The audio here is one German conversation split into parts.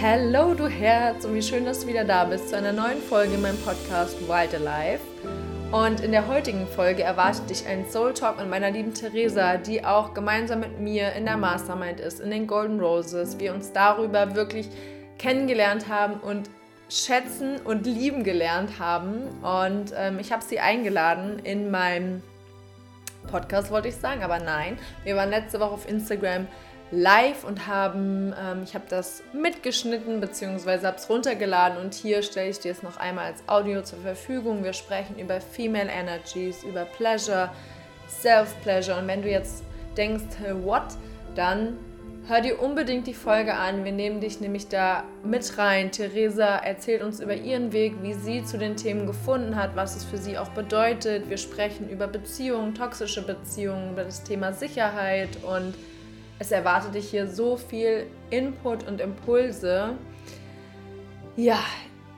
Hallo du Herz und wie schön, dass du wieder da bist zu einer neuen Folge in meinem Podcast Wild Alive. Und in der heutigen Folge erwartet dich ein Soul Talk mit meiner lieben Theresa, die auch gemeinsam mit mir in der Mastermind ist, in den Golden Roses. Wir uns darüber wirklich kennengelernt haben und schätzen und lieben gelernt haben. Und ähm, ich habe sie eingeladen in meinem Podcast, wollte ich sagen, aber nein. Wir waren letzte Woche auf Instagram live und haben, ähm, ich habe das mitgeschnitten bzw. habe es runtergeladen und hier stelle ich dir es noch einmal als Audio zur Verfügung. Wir sprechen über Female Energies, über Pleasure, Self-Pleasure und wenn du jetzt denkst, what, dann hör dir unbedingt die Folge an. Wir nehmen dich nämlich da mit rein. Theresa erzählt uns über ihren Weg, wie sie zu den Themen gefunden hat, was es für sie auch bedeutet. Wir sprechen über Beziehungen, toxische Beziehungen, über das Thema Sicherheit und es erwartet dich hier so viel Input und Impulse. Ja,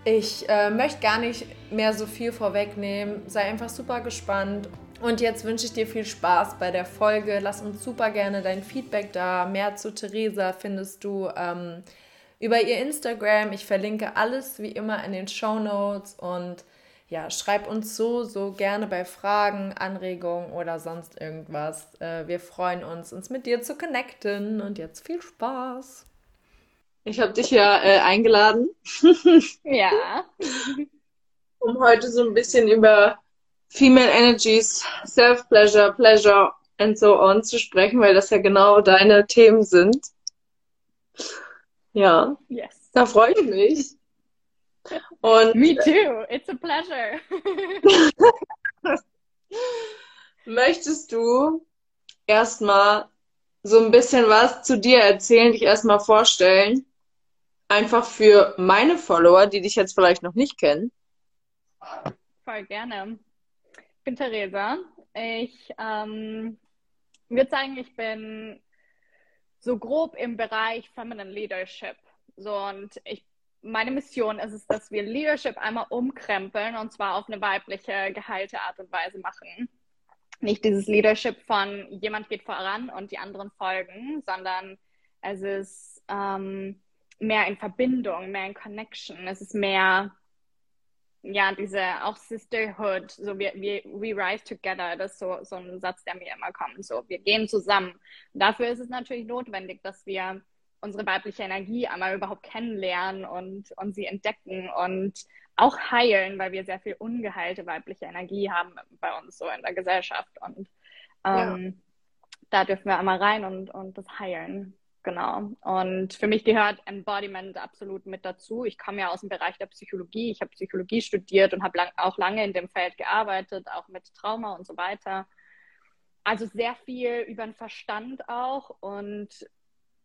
ich äh, möchte gar nicht mehr so viel vorwegnehmen. Sei einfach super gespannt. Und jetzt wünsche ich dir viel Spaß bei der Folge. Lass uns super gerne dein Feedback da. Mehr zu Theresa findest du ähm, über ihr Instagram. Ich verlinke alles wie immer in den Show Notes und ja, schreib uns so, so gerne bei Fragen, Anregungen oder sonst irgendwas. Äh, wir freuen uns, uns mit dir zu connecten und jetzt viel Spaß. Ich habe dich ja äh, eingeladen. ja. um heute so ein bisschen über Female Energies, Self-Pleasure, Pleasure and so on zu sprechen, weil das ja genau deine Themen sind. Ja. Yes. Da freue ich mich. Und Me too. It's a pleasure. möchtest du erstmal so ein bisschen was zu dir erzählen, dich erstmal vorstellen? Einfach für meine Follower, die dich jetzt vielleicht noch nicht kennen. Voll gerne. Ich bin Theresa. Ich ähm, würde sagen, ich bin so grob im Bereich Feminine Leadership. So, und ich meine Mission ist es, dass wir Leadership einmal umkrempeln und zwar auf eine weibliche, geheilte Art und Weise machen. Nicht dieses Leadership von jemand geht voran und die anderen folgen, sondern es ist ähm, mehr in Verbindung, mehr in Connection. Es ist mehr, ja, diese auch Sisterhood, so wir, wir we rise together, das ist so, so ein Satz, der mir immer kommt. So, wir gehen zusammen. Dafür ist es natürlich notwendig, dass wir unsere weibliche Energie einmal überhaupt kennenlernen und, und sie entdecken und auch heilen, weil wir sehr viel ungeheilte weibliche Energie haben bei uns so in der Gesellschaft. Und ähm, ja. da dürfen wir einmal rein und, und das heilen. Genau. Und für mich gehört Embodiment absolut mit dazu. Ich komme ja aus dem Bereich der Psychologie. Ich habe Psychologie studiert und habe lang, auch lange in dem Feld gearbeitet, auch mit Trauma und so weiter. Also sehr viel über den Verstand auch. Und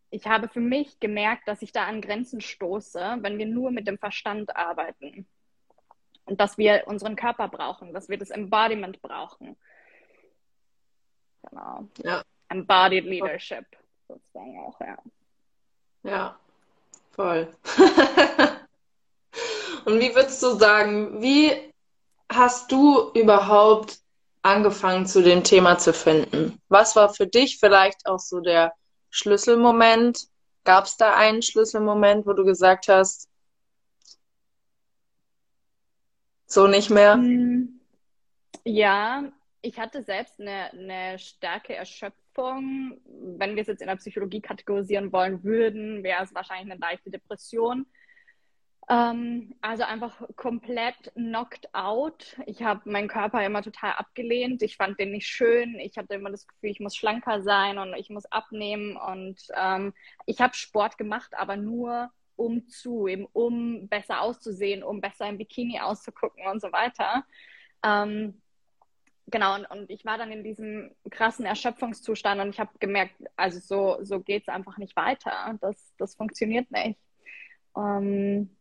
ich habe für mich gemerkt, dass ich da an Grenzen stoße, wenn wir nur mit dem Verstand arbeiten. Und dass wir unseren Körper brauchen, dass wir das Embodiment brauchen. Genau. Ja. Embodied Leadership sozusagen auch, ja. Ja, voll. Und wie würdest du sagen, wie hast du überhaupt angefangen, zu dem Thema zu finden? Was war für dich vielleicht auch so der Schlüsselmoment? Gab es da einen Schlüsselmoment, wo du gesagt hast, so nicht mehr? Hm. Ja, ich hatte selbst eine, eine starke Erschöpfung. Wenn wir es jetzt in der Psychologie kategorisieren wollen würden, wäre es wahrscheinlich eine leichte Depression. Ähm, also einfach komplett knocked out. Ich habe meinen Körper immer total abgelehnt. Ich fand den nicht schön. Ich hatte immer das Gefühl, ich muss schlanker sein und ich muss abnehmen. Und ähm, ich habe Sport gemacht, aber nur um zu, eben um besser auszusehen, um besser im Bikini auszugucken und so weiter. Ähm, genau, und, und ich war dann in diesem krassen Erschöpfungszustand und ich habe gemerkt, also so, so geht es einfach nicht weiter. Das, das funktioniert nicht. Ähm,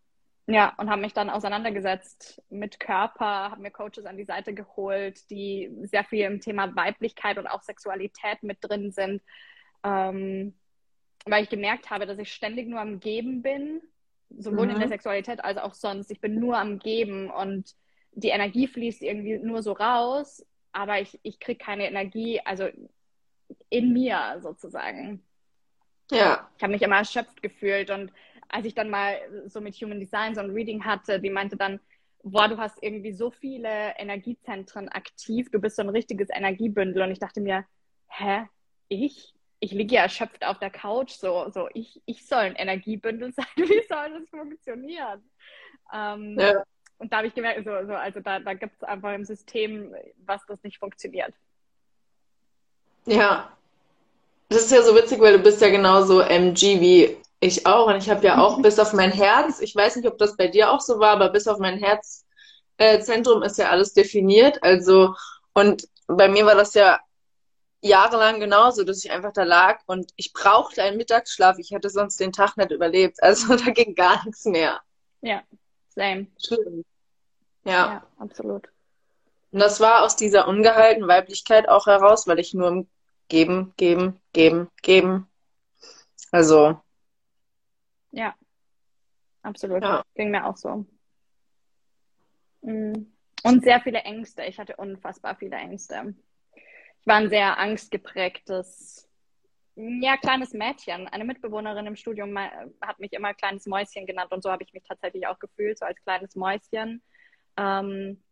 ja, und habe mich dann auseinandergesetzt mit Körper, habe mir Coaches an die Seite geholt, die sehr viel im Thema Weiblichkeit und auch Sexualität mit drin sind, ähm, weil ich gemerkt habe, dass ich ständig nur am Geben bin, sowohl mhm. in der Sexualität als auch sonst. Ich bin nur am Geben und die Energie fließt irgendwie nur so raus, aber ich, ich kriege keine Energie, also in mir sozusagen. Ja. Ich habe mich immer erschöpft gefühlt und als ich dann mal so mit Human Design so ein Reading hatte, die meinte dann, boah, du hast irgendwie so viele Energiezentren aktiv, du bist so ein richtiges Energiebündel. Und ich dachte mir, hä, ich? Ich liege ja erschöpft auf der Couch, so, so ich, ich soll ein Energiebündel sein. Wie soll das funktionieren? Ähm, ja. Und da habe ich gemerkt, so, so, also da, da gibt es einfach im System, was das nicht funktioniert. Ja. Das ist ja so witzig, weil du bist ja genauso MG wie ich auch. Und ich habe ja auch bis auf mein Herz, ich weiß nicht, ob das bei dir auch so war, aber bis auf mein Herzzentrum äh, ist ja alles definiert. Also, und bei mir war das ja jahrelang genauso, dass ich einfach da lag und ich brauchte einen Mittagsschlaf. Ich hätte sonst den Tag nicht überlebt. Also da ging gar nichts mehr. Ja, same. Schlimm. Ja. ja, absolut. Und das war aus dieser ungeheilten Weiblichkeit auch heraus, weil ich nur im Geben, Geben, Geben, Geben. Also. Ja, absolut. Ja. Ging mir auch so. Mm. Und sehr viele Ängste. Ich hatte unfassbar viele Ängste. Ich war ein sehr angstgeprägtes, ja, kleines Mädchen. Eine Mitbewohnerin im Studium hat mich immer kleines Mäuschen genannt und so habe ich mich tatsächlich auch gefühlt, so als kleines Mäuschen. Ähm,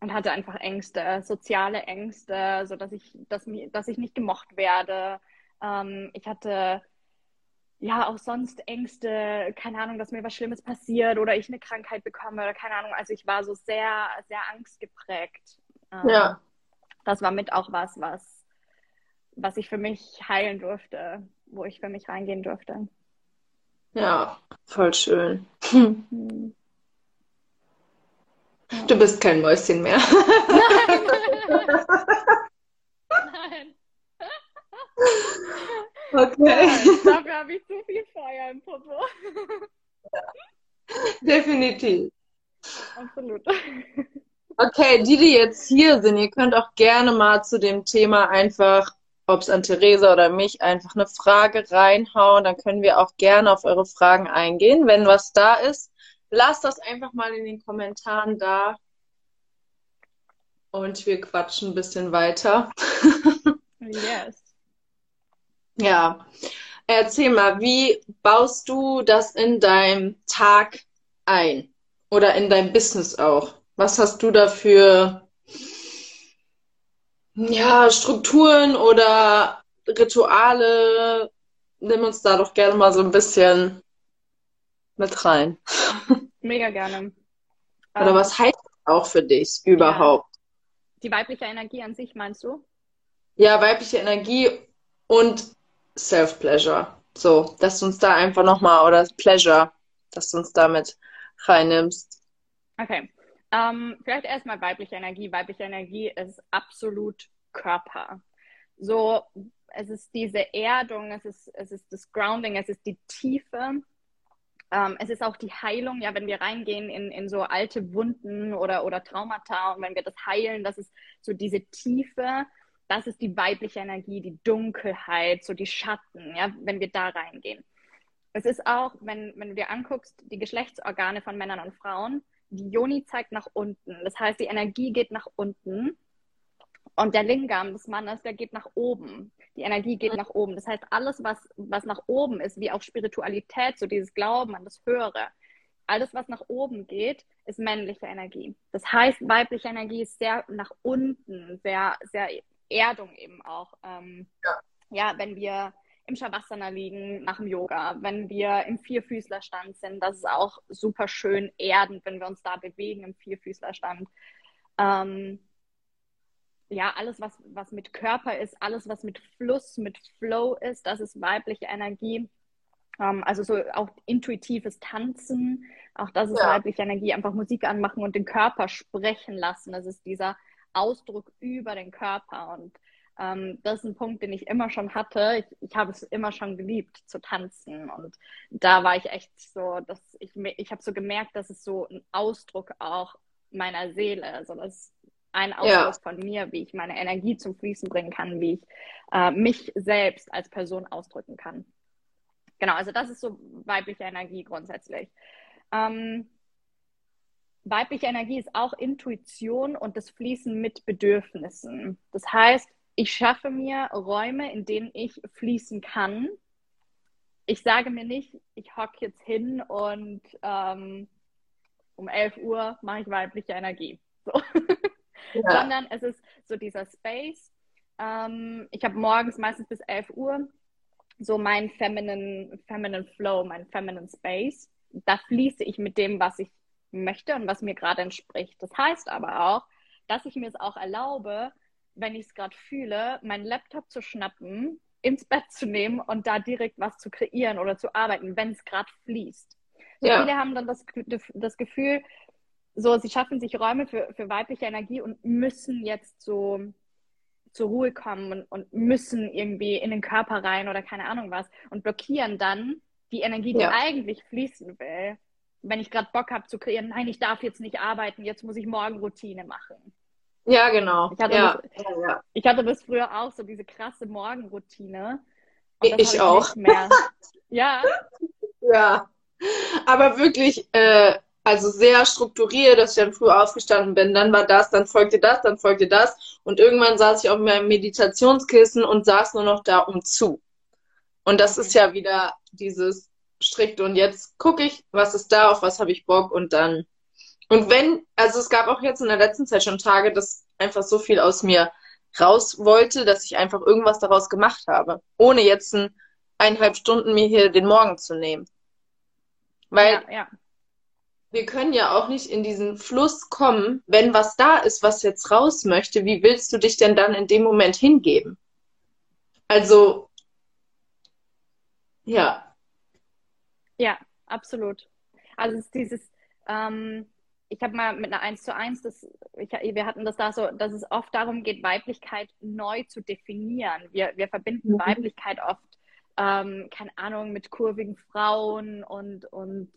und hatte einfach Ängste, soziale Ängste, so dass ich, dass, dass ich nicht gemocht werde. Ähm, ich hatte ja auch sonst Ängste, keine Ahnung, dass mir was Schlimmes passiert oder ich eine Krankheit bekomme oder keine Ahnung. Also ich war so sehr, sehr angstgeprägt. Ähm, ja. Das war mit auch was, was, was ich für mich heilen durfte, wo ich für mich reingehen durfte. Ja, voll schön. Hm. Du bist kein Mäuschen mehr. Nein. Okay. Ja, dafür habe ich zu viel Feuer im Popo. Ja. Definitiv. Absolut. Okay, die, die jetzt hier sind, ihr könnt auch gerne mal zu dem Thema einfach, ob es an Theresa oder mich, einfach eine Frage reinhauen. Dann können wir auch gerne auf eure Fragen eingehen. Wenn was da ist, lasst das einfach mal in den Kommentaren da. Und wir quatschen ein bisschen weiter. yes. Ja. Erzähl mal, wie baust du das in deinem Tag ein? Oder in dein Business auch? Was hast du da für ja, Strukturen oder Rituale? Nimm uns da doch gerne mal so ein bisschen mit rein. Mega gerne. Oder um, was heißt das auch für dich überhaupt? Ja. Die weibliche Energie an sich, meinst du? Ja, weibliche Energie und Self-Pleasure. So, dass du uns da einfach nochmal, oder Pleasure, dass du uns damit reinnimmst. Okay. Ähm, vielleicht erstmal weibliche Energie. Weibliche Energie ist absolut Körper. So, es ist diese Erdung, es ist, es ist das Grounding, es ist die Tiefe ähm, es ist auch die Heilung, ja, wenn wir reingehen in, in so alte Wunden oder, oder Traumata und wenn wir das heilen, das ist so diese Tiefe, das ist die weibliche Energie, die Dunkelheit, so die Schatten, ja, wenn wir da reingehen. Es ist auch, wenn, wenn du dir anguckst, die Geschlechtsorgane von Männern und Frauen, die Joni zeigt nach unten. Das heißt, die Energie geht nach unten und der Lingam des Mannes, der geht nach oben. Die Energie geht nach oben. Das heißt, alles, was, was nach oben ist, wie auch Spiritualität, so dieses Glauben an das Höhere, alles, was nach oben geht, ist männliche Energie. Das heißt, weibliche Energie ist sehr nach unten, sehr, sehr Erdung eben auch. Ähm, ja. ja, wenn wir im Shavasana liegen nach dem Yoga, wenn wir im Vierfüßlerstand sind, das ist auch super schön erdend, wenn wir uns da bewegen im Vierfüßlerstand. Ähm, ja, alles, was, was mit Körper ist, alles, was mit Fluss, mit Flow ist, das ist weibliche Energie. Ähm, also so auch intuitives Tanzen, auch das ist ja. weibliche Energie. Einfach Musik anmachen und den Körper sprechen lassen. Das ist dieser Ausdruck über den Körper. Und ähm, das ist ein Punkt, den ich immer schon hatte. Ich, ich habe es immer schon geliebt zu tanzen. Und da war ich echt so, dass ich, ich habe so gemerkt, dass es so ein Ausdruck auch meiner Seele, also das ein Ausdruck ja. von mir, wie ich meine Energie zum Fließen bringen kann, wie ich äh, mich selbst als Person ausdrücken kann. Genau, also das ist so weibliche Energie grundsätzlich. Ähm, weibliche Energie ist auch Intuition und das Fließen mit Bedürfnissen. Das heißt, ich schaffe mir Räume, in denen ich fließen kann, ich sage mir nicht, ich hocke jetzt hin und ähm, um 11 Uhr mache ich weibliche Energie. So. Ja. Sondern es ist so dieser Space. Ähm, ich habe morgens meistens bis 11 Uhr so mein feminine, feminine Flow, mein feminine Space. Da fließe ich mit dem, was ich möchte und was mir gerade entspricht. Das heißt aber auch, dass ich mir es auch erlaube, wenn ich es gerade fühle, meinen Laptop zu schnappen, ins Bett zu nehmen und da direkt was zu kreieren oder zu arbeiten, wenn es gerade fließt. So ja. Viele haben dann das, das Gefühl, so, sie schaffen sich Räume für, für weibliche Energie und müssen jetzt so zur Ruhe kommen und, und, müssen irgendwie in den Körper rein oder keine Ahnung was und blockieren dann die Energie, die ja. eigentlich fließen will. Wenn ich gerade Bock habe zu kreieren, nein, ich darf jetzt nicht arbeiten, jetzt muss ich Morgenroutine machen. Ja, genau. Ich hatte, ja. Das, ja, ich hatte das früher auch, so diese krasse Morgenroutine. Ich, ich auch. ja. Ja. Aber wirklich, äh, also sehr strukturiert, dass ich dann früh aufgestanden bin. Dann war das, dann folgte das, dann folgte das. Und irgendwann saß ich auf meinem Meditationskissen und saß nur noch da um zu. Und das ist ja wieder dieses strikte. Und jetzt gucke ich, was ist da, auf was habe ich Bock und dann. Und wenn, also es gab auch jetzt in der letzten Zeit schon Tage, dass einfach so viel aus mir raus wollte, dass ich einfach irgendwas daraus gemacht habe. Ohne jetzt ein, eineinhalb Stunden mir hier den Morgen zu nehmen. Weil ja, ja wir können ja auch nicht in diesen Fluss kommen, wenn was da ist, was jetzt raus möchte. Wie willst du dich denn dann in dem Moment hingeben? Also, ja. Ja, absolut. Also es ist dieses, ähm, ich habe mal mit einer 1 zu 1, das, ich, wir hatten das da so, dass es oft darum geht, Weiblichkeit neu zu definieren. Wir, wir verbinden mhm. Weiblichkeit oft ähm, keine Ahnung, mit kurvigen Frauen und, und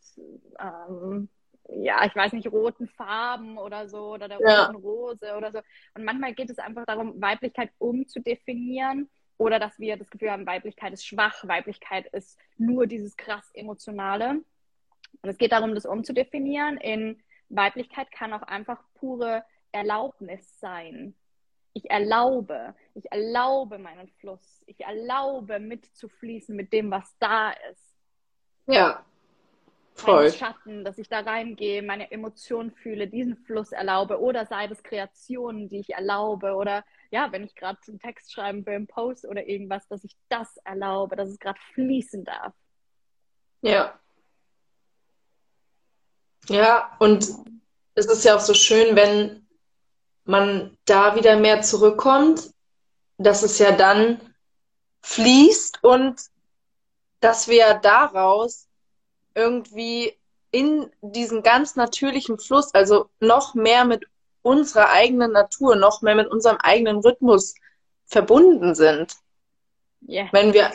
ähm, ja, ich weiß nicht, roten Farben oder so oder der ja. roten Rose oder so. Und manchmal geht es einfach darum, Weiblichkeit umzudefinieren oder dass wir das Gefühl haben, Weiblichkeit ist schwach, Weiblichkeit ist nur dieses krass Emotionale. Und es geht darum, das umzudefinieren in Weiblichkeit kann auch einfach pure Erlaubnis sein. Ich erlaube, ich erlaube meinen Fluss, ich erlaube mitzufließen mit dem, was da ist. Ja, Voll. Schatten, dass ich da reingehe, meine Emotionen fühle, diesen Fluss erlaube oder sei das Kreationen, die ich erlaube oder ja, wenn ich gerade einen Text schreiben will, einen Post oder irgendwas, dass ich das erlaube, dass es gerade fließen darf. Ja. Ja, und es ist ja auch so schön, wenn man da wieder mehr zurückkommt, dass es ja dann fließt und dass wir daraus irgendwie in diesen ganz natürlichen Fluss, also noch mehr mit unserer eigenen Natur, noch mehr mit unserem eigenen Rhythmus verbunden sind. Yeah. Wenn wir,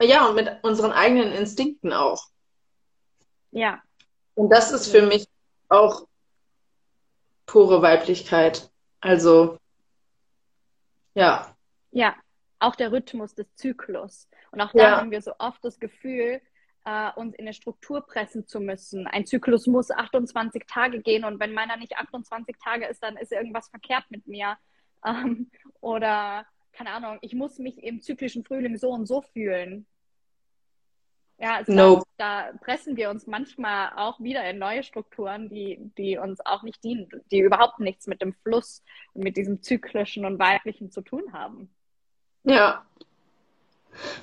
ja, und mit unseren eigenen Instinkten auch. Ja. Und das ist für mich auch pure Weiblichkeit. Also, ja. Ja, auch der Rhythmus des Zyklus. Und auch da ja. haben wir so oft das Gefühl, äh, uns in eine Struktur pressen zu müssen. Ein Zyklus muss 28 Tage gehen und wenn meiner nicht 28 Tage ist, dann ist irgendwas verkehrt mit mir. Ähm, oder, keine Ahnung, ich muss mich im zyklischen Frühling so und so fühlen. Ja, also nope. da, da, pressen wir uns manchmal auch wieder in neue Strukturen, die, die uns auch nicht dienen, die überhaupt nichts mit dem Fluss und mit diesem zyklischen und weiblichen zu tun haben. Ja.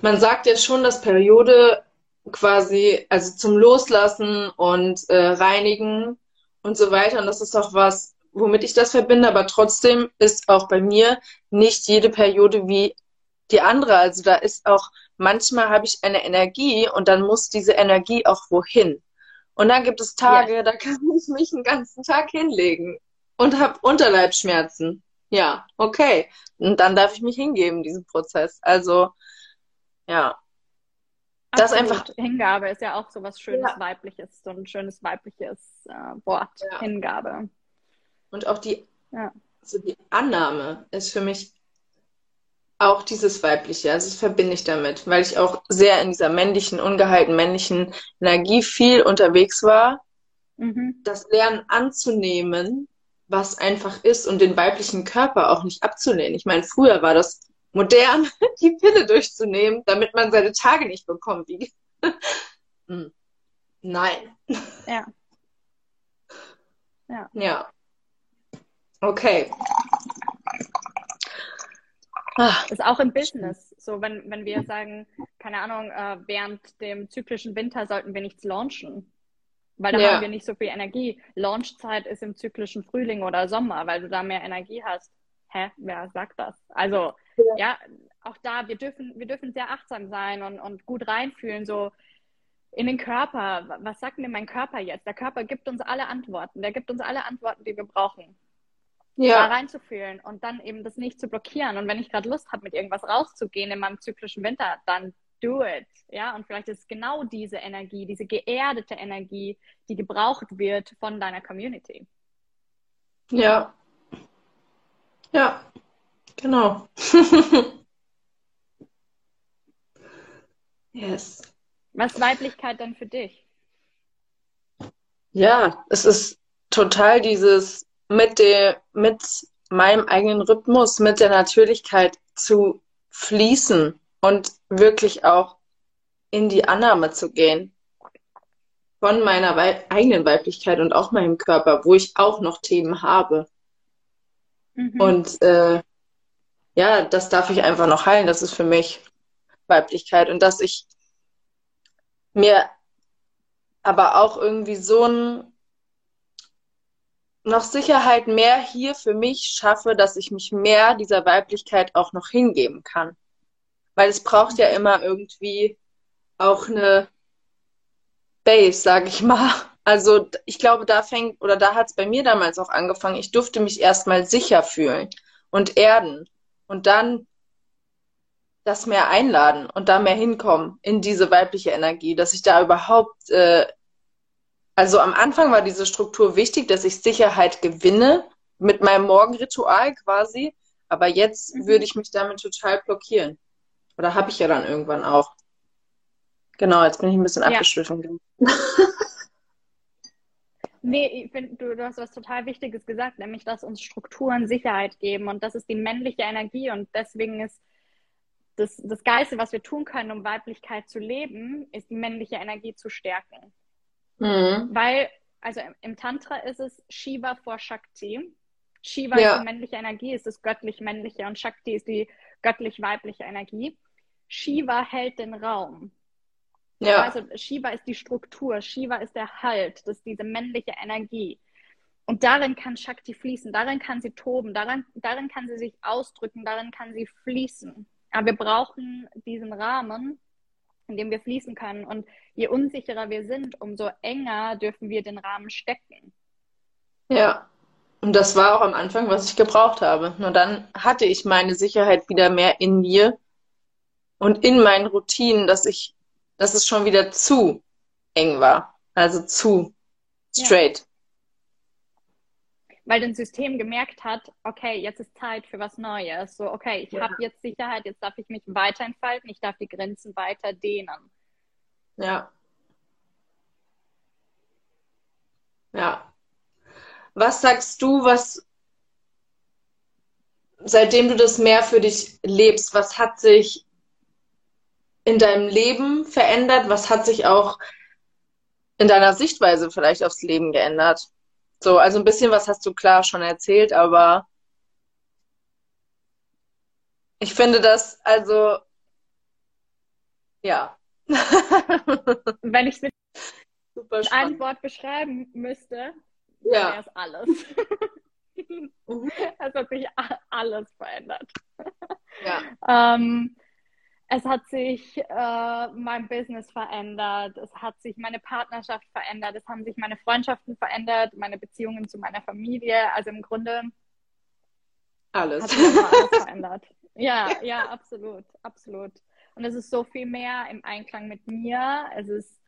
Man sagt ja schon, dass Periode quasi, also zum Loslassen und äh, Reinigen und so weiter. Und das ist auch was, womit ich das verbinde, aber trotzdem ist auch bei mir nicht jede Periode wie die andere. Also da ist auch, manchmal habe ich eine Energie und dann muss diese Energie auch wohin. Und dann gibt es Tage, ja. da kann ich mich einen ganzen Tag hinlegen und habe Unterleibsschmerzen. Ja, okay. Und dann darf ich mich hingeben, diesen Prozess. Also, ja. Das einfach. Hingabe ist ja auch so was Schönes ja. Weibliches, so ein schönes weibliches äh, Wort. Ja. Hingabe. Und auch die, ja. also die Annahme ist für mich auch dieses Weibliche. Also das verbinde ich damit, weil ich auch sehr in dieser männlichen, ungeheilten männlichen Energie viel unterwegs war. Mhm. Das Lernen anzunehmen, was einfach ist und den weiblichen Körper auch nicht abzulehnen. Ich meine, früher war das modern, die Pille durchzunehmen, damit man seine Tage nicht bekommt, wie, Hm. Nein. Ja. Ja. Ja. Okay. Ah, ist auch im Business. So, wenn, wenn wir sagen, keine Ahnung, äh, während dem zyklischen Winter sollten wir nichts launchen. Weil da ja. haben wir nicht so viel Energie. Launchzeit ist im zyklischen Frühling oder Sommer, weil du da mehr Energie hast. Hä? Wer sagt das? Also, ja, ja auch da, wir dürfen, wir dürfen sehr achtsam sein und, und gut reinfühlen, so in den Körper. Was sagt mir mein Körper jetzt? Der Körper gibt uns alle Antworten. Der gibt uns alle Antworten, die wir brauchen ja. da reinzufühlen und dann eben das nicht zu blockieren. Und wenn ich gerade Lust habe, mit irgendwas rauszugehen in meinem zyklischen Winter, dann do it. Ja, und vielleicht ist es genau diese Energie, diese geerdete Energie, die gebraucht wird von deiner Community. Ja. Ja, genau. yes. Was ist Weiblichkeit denn für dich? Ja, es ist total dieses mit, der, mit meinem eigenen Rhythmus, mit der Natürlichkeit zu fließen und wirklich auch in die Annahme zu gehen von meiner Wei eigenen Weiblichkeit und auch meinem Körper, wo ich auch noch Themen habe. Mhm. Und äh, ja, das darf ich einfach noch heilen. Das ist für mich Weiblichkeit. Und dass ich mir aber auch irgendwie so ein noch Sicherheit mehr hier für mich schaffe, dass ich mich mehr dieser Weiblichkeit auch noch hingeben kann. Weil es braucht ja immer irgendwie auch eine Base, sage ich mal. Also ich glaube, da fängt oder da hat es bei mir damals auch angefangen. Ich durfte mich erstmal sicher fühlen und erden und dann das mehr einladen und da mehr hinkommen in diese weibliche Energie, dass ich da überhaupt äh, also am Anfang war diese Struktur wichtig, dass ich Sicherheit gewinne mit meinem Morgenritual quasi. Aber jetzt mhm. würde ich mich damit total blockieren. Oder habe ich ja dann irgendwann auch. Genau, jetzt bin ich ein bisschen ja. abgeschwiffen. Nee, ich finde, du, du hast was total Wichtiges gesagt, nämlich, dass uns Strukturen Sicherheit geben. Und das ist die männliche Energie. Und deswegen ist das, das Geiste, was wir tun können, um Weiblichkeit zu leben, ist die männliche Energie zu stärken. Mhm. Weil, also im Tantra ist es Shiva vor Shakti. Shiva ja. ist die männliche Energie, ist das göttlich-männliche und Shakti ist die göttlich-weibliche Energie. Shiva hält den Raum. Ja. Also Shiva ist die Struktur, Shiva ist der Halt, das ist diese männliche Energie. Und darin kann Shakti fließen, darin kann sie toben, darin, darin kann sie sich ausdrücken, darin kann sie fließen. Aber wir brauchen diesen Rahmen, in dem wir fließen können. Und je unsicherer wir sind, umso enger dürfen wir den Rahmen stecken. Ja, und das war auch am Anfang, was ich gebraucht habe. Nur dann hatte ich meine Sicherheit wieder mehr in mir und in meinen Routinen, dass ich, dass es schon wieder zu eng war. Also zu straight. Ja weil das System gemerkt hat, okay, jetzt ist Zeit für was Neues. So, okay, ich ja. habe jetzt Sicherheit, jetzt darf ich mich weiter entfalten, ich darf die Grenzen weiter dehnen. Ja. Ja. Was sagst du, was seitdem du das mehr für dich lebst, was hat sich in deinem Leben verändert? Was hat sich auch in deiner Sichtweise vielleicht aufs Leben geändert? So, also ein bisschen was hast du klar schon erzählt, aber ich finde das, also, ja. Wenn ich es mit einem Wort beschreiben müsste, ja. wäre es alles. Mhm. Es hat sich alles verändert. Ja. ähm, es hat sich äh, mein Business verändert, es hat sich meine Partnerschaft verändert, es haben sich meine Freundschaften verändert, meine Beziehungen zu meiner Familie. Also im Grunde alles, hat sich alles verändert. Ja, ja, absolut, absolut. Und es ist so viel mehr im Einklang mit mir. Es ist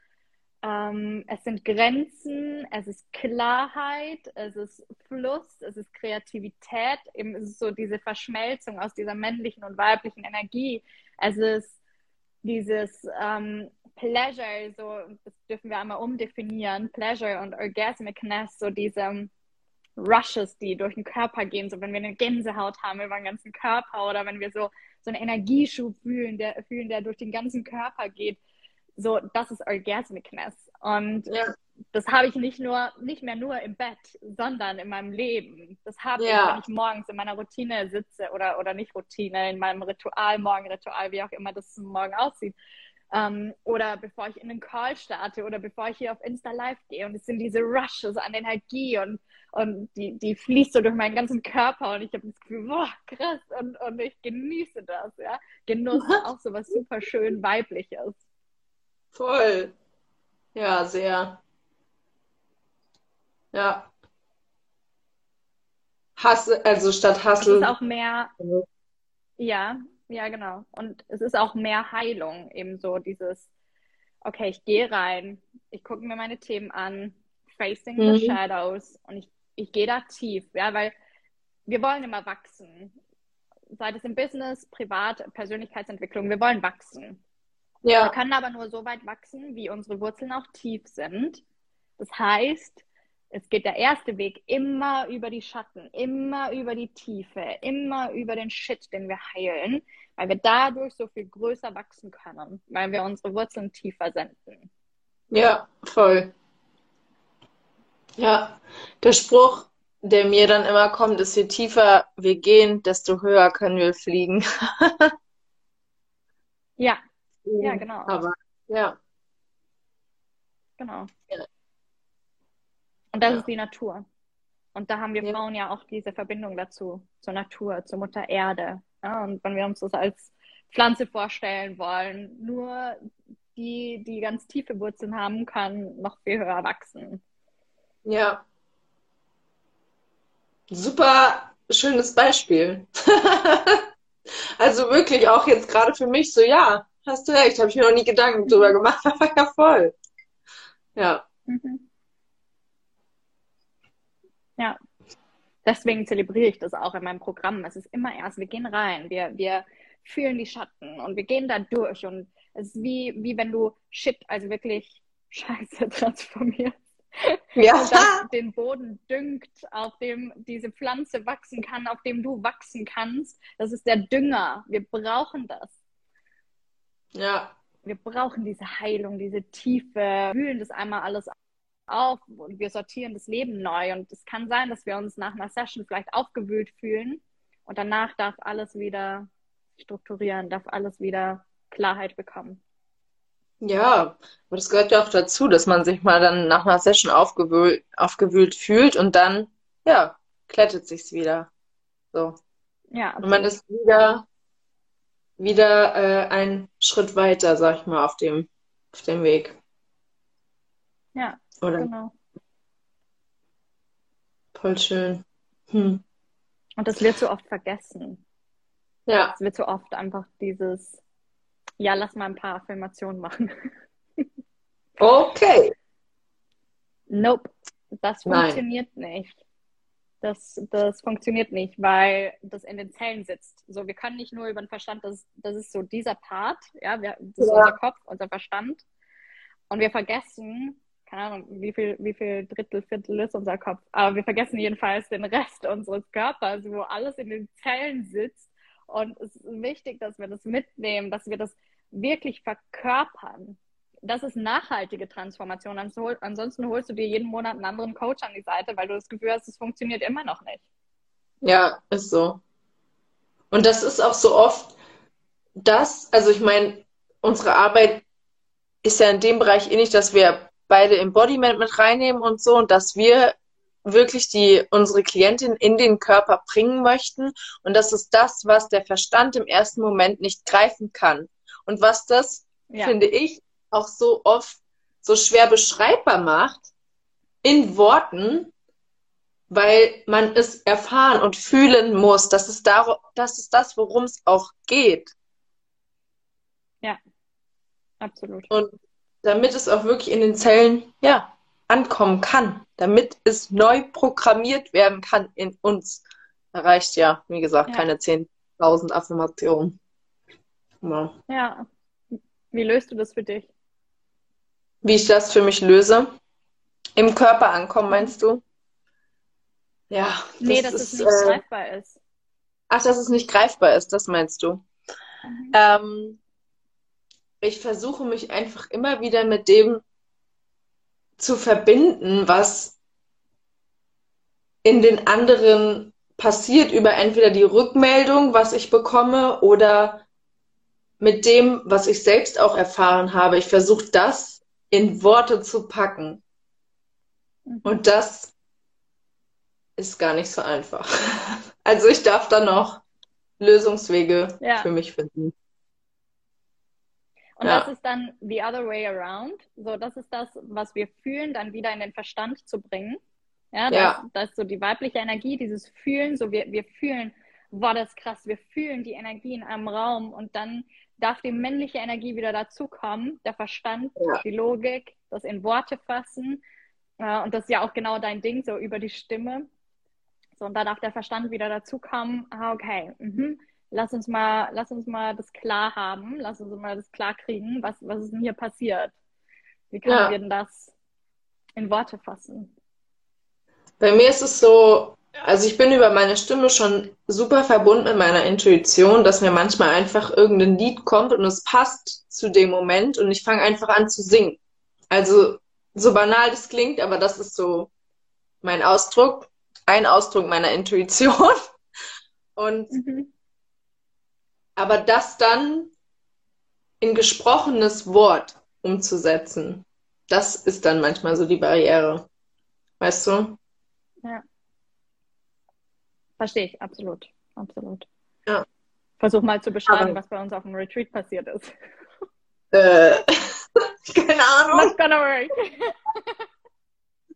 ähm, es sind Grenzen, es ist Klarheit, es ist Fluss, es ist Kreativität, eben ist es so diese Verschmelzung aus dieser männlichen und weiblichen Energie. Es ist dieses ähm, Pleasure, so das dürfen wir einmal umdefinieren, Pleasure und Orgasmicness, so diese Rushes, die durch den Körper gehen, so wenn wir eine Gänsehaut haben über den ganzen Körper oder wenn wir so, so einen Energieschub fühlen, der, fühlen, der durch den ganzen Körper geht So, das ist Orgasmicness. Und Ja. das habe ich nicht nur, nicht mehr nur im Bett, sondern in meinem Leben. Das habe Ja. ich, wenn ich morgens in meiner Routine sitze oder, oder nicht Routine, in meinem Ritual, Morgenritual, wie auch immer das morgen aussieht. Ähm, oder bevor ich in den Call starte oder bevor ich hier auf Insta Live gehe. Und es sind diese Rushes an Energie und, und die, die fließt so durch meinen ganzen Körper und ich habe das Gefühl, boah, krass, und, und ich genieße das, ja. Genuss ist auch so was super schön weibliches. Voll. Ja, sehr. Ja. Hasse, also statt Es Hustle. ist auch mehr, ja, ja, genau. Und es ist auch mehr Heilung, eben so dieses, okay, ich gehe rein, ich gucke mir meine Themen an, facing Mhm. the shadows und ich, ich gehe da tief, ja, weil wir wollen immer wachsen. Sei es im Business, privat, Persönlichkeitsentwicklung, wir wollen wachsen. Wir Ja, können aber nur so weit wachsen, wie unsere Wurzeln auch tief sind. Das heißt, es geht der erste Weg immer über die Schatten, immer über die Tiefe, immer über den Shit, den wir heilen, weil wir dadurch so viel größer wachsen können, weil wir unsere Wurzeln tiefer senden. ja, voll. Ja, der Spruch, der mir dann immer kommt, ist, je tiefer wir gehen, desto höher können wir fliegen. Ja, ja, genau, Aber ja, genau. Ja. Und das Ja. ist die Natur. Und da haben wir Ja. Frauen ja auch diese Verbindung dazu, zur Natur, zur Mutter Erde. Und wenn wir uns das als Pflanze vorstellen wollen, nur die, die ganz tiefe Wurzeln haben, kann noch viel höher wachsen. ja. Super schönes Beispiel. Also wirklich auch jetzt gerade für mich so, ja, hast du recht, habe ich mir noch nie Gedanken drüber gemacht, aber ja voll. Ja, Mhm. Ja, deswegen zelebriere ich das auch in meinem Programm. Es ist immer erst, wir gehen rein, wir, wir fühlen die Schatten und wir gehen da durch und es ist wie, wie wenn du Shit, also wirklich Scheiße transformierst ja, und das den Boden düngt, auf dem diese Pflanze wachsen kann, auf dem du wachsen kannst. Das ist der Dünger. Wir brauchen das. Ja, Wir brauchen diese Heilung, diese Tiefe, fühlen das einmal alles auf und wir sortieren das Leben neu. Und es kann sein, dass wir uns nach einer Session vielleicht aufgewühlt fühlen und danach darf alles wieder strukturieren, darf alles wieder Klarheit bekommen. ja. Aber das gehört ja auch dazu, dass man sich mal dann nach einer Session aufgewühlt, aufgewühlt fühlt und dann, ja, klettet sich's wieder. So. Ja, Und man ist wieder, wieder äh, einen Schritt weiter, sag ich mal, auf dem, auf dem Weg. ja, Oder? genau. Voll schön. Hm. Und das wird so oft vergessen. Ja, Es wird so oft einfach dieses, ja, lass mal ein paar Affirmationen machen. okay. Nope, das Nein. funktioniert nicht. Das, das funktioniert nicht, weil das in den Zellen sitzt. So, wir können nicht nur über den Verstand, das, das ist so dieser Part, ja, wir, das ist Ja. unser Kopf, unser Verstand. Und wir vergessen, keine Ahnung, wie viel, wie viel Drittel, Viertel ist unser Kopf, aber wir vergessen jedenfalls den Rest unseres Körpers, wo alles in den Zellen sitzt. Und es ist wichtig, dass wir das mitnehmen, dass wir das wirklich verkörpern. Das ist nachhaltige Transformation. Ansonsten holst du dir jeden Monat einen anderen Coach an die Seite, weil du das Gefühl hast, es funktioniert immer noch nicht. Ja, ist so. Und das ist auch so oft das, also ich meine, unsere Arbeit ist ja in dem Bereich ähnlich, dass wir beide Embodiment mit reinnehmen und so und dass wir wirklich die, unsere Klientin in den Körper bringen möchten. Und das ist das, was der Verstand im ersten Moment nicht greifen kann. Und was das, Ja, finde ich, auch so oft so schwer beschreibbar macht in Worten, weil man es erfahren und fühlen muss. Das ist, dar das, ist das, worum es auch geht. absolut. Und damit es auch wirklich in den Zellen, ja, ankommen kann, damit es neu programmiert werden kann in uns. Da reicht ja, wie gesagt, Ja. keine 10.000 Affirmationen. Ja. Ja. Wie löst du das für dich? Wie ich das für mich löse? Im Körper ankommen, meinst du? Ja, Nee, das dass es ist, nicht äh, greifbar ist. ach, dass es nicht greifbar ist, das meinst du? Mhm. Ähm, ich versuche mich einfach immer wieder mit dem zu verbinden, was in den anderen passiert, über entweder die Rückmeldung, was ich bekomme, oder mit dem, was ich selbst auch erfahren habe. Ich versuche das in Worte zu packen. Mhm. Und das ist gar nicht so einfach. Also ich darf da noch Lösungswege ja. für mich finden. Und ja. das ist dann the other way around. So, das ist das, was wir fühlen, dann wieder in den Verstand zu bringen. Ja, das, ja. das ist so die weibliche Energie, dieses Fühlen, so wir, wir fühlen, war das krass, wir fühlen die Energie in einem Raum und dann darf die männliche Energie wieder dazukommen, der Verstand, ja. die Logik, das in Worte fassen. Äh, und das ist ja auch genau dein Ding, so über die Stimme. So, und da darf der Verstand wieder dazukommen, ah, okay, mhm lass uns mal, lass uns mal das klar haben, lass uns mal das klar kriegen, was, was ist denn hier passiert? Wie können ja. wir denn das in Worte fassen? Bei mir ist es so, also ich bin über meine Stimme schon super verbunden mit meiner Intuition, dass mir manchmal einfach irgendein Lied kommt und es passt zu dem Moment und ich fange einfach an zu singen. Also so banal das klingt, aber das ist so mein Ausdruck, ein Ausdruck meiner Intuition. Und mhm. Aber das dann in gesprochenes Wort umzusetzen, das ist dann manchmal so die Barriere. Weißt du? Ja. Verstehe ich, absolut. Absolut. Ja. Versuch mal zu beschreiben, Aber, was bei uns auf dem Retreat passiert ist. Äh, keine Ahnung. Not gonna work.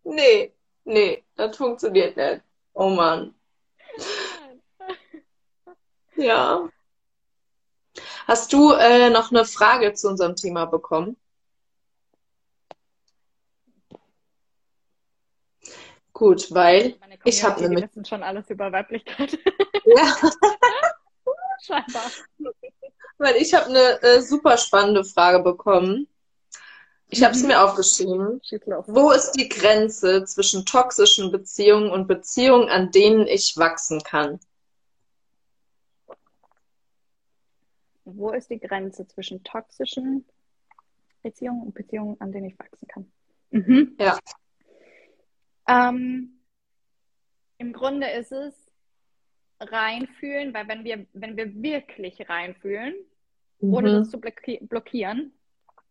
nee, nee, das funktioniert nicht. Oh Mann. Ja. Hast du äh, noch eine Frage zu unserem Thema bekommen? Gut, weil ich habe nämlich. Wir wissen schon alles über Weiblichkeit. Ja. Scheinbar. Weil ich habe eine äh, super spannende Frage bekommen. Ich habe es mhm. mir aufgeschrieben. Wo ist die Grenze zwischen toxischen Beziehungen und Beziehungen, an denen ich wachsen kann? wo ist die Grenze zwischen toxischen Beziehungen und Beziehungen, an denen ich wachsen kann? Mhm. Ja. Ähm, Im Grunde ist es reinfühlen, weil wenn wir, wenn wir wirklich reinfühlen, mhm. ohne das zu blockieren,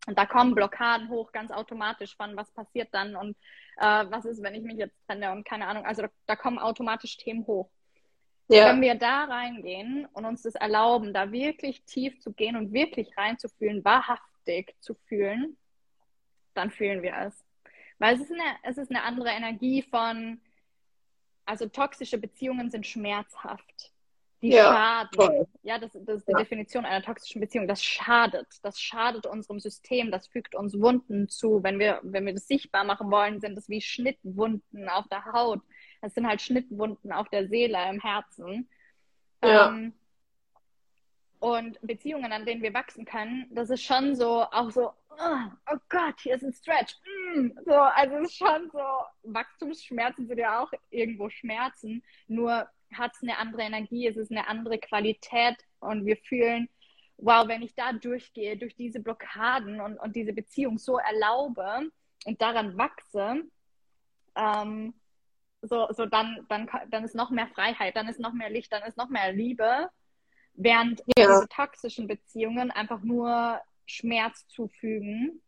und da kommen Blockaden hoch, ganz automatisch von, was passiert dann und äh, was ist, wenn ich mich jetzt trenne und keine Ahnung. Also da, da kommen automatisch Themen hoch. Ja. Wenn wir da reingehen und uns das erlauben, da wirklich tief zu gehen und wirklich reinzufühlen, wahrhaftig zu fühlen, dann fühlen wir es. Weil es ist eine, es ist eine andere Energie von, also toxische Beziehungen sind schmerzhaft. Die ja, schaden. Toll. Ja, das, das ist die ja. Definition einer toxischen Beziehung. Das schadet. Das schadet unserem System. Das fügt uns Wunden zu. Wenn wir, wenn wir das sichtbar machen wollen, sind es wie Schnittwunden auf der Haut. Das sind halt Schnittwunden auf der Seele, im Herzen. Ja. Ähm, und Beziehungen, an denen wir wachsen können, das ist schon so, auch so, oh, oh Gott, hier ist ein Stretch. So, also es ist schon so, Wachstumsschmerzen sind ja auch irgendwo Schmerzen, nur hat es eine andere Energie, es ist eine andere Qualität und wir fühlen, wow, wenn ich da durchgehe, durch diese Blockaden und, und diese Beziehung so erlaube und daran wachse, ähm, so, so dann, dann, dann ist noch mehr Freiheit, dann ist noch mehr Licht, dann ist noch mehr Liebe, während ja. diese toxischen Beziehungen einfach nur Schmerz zufügen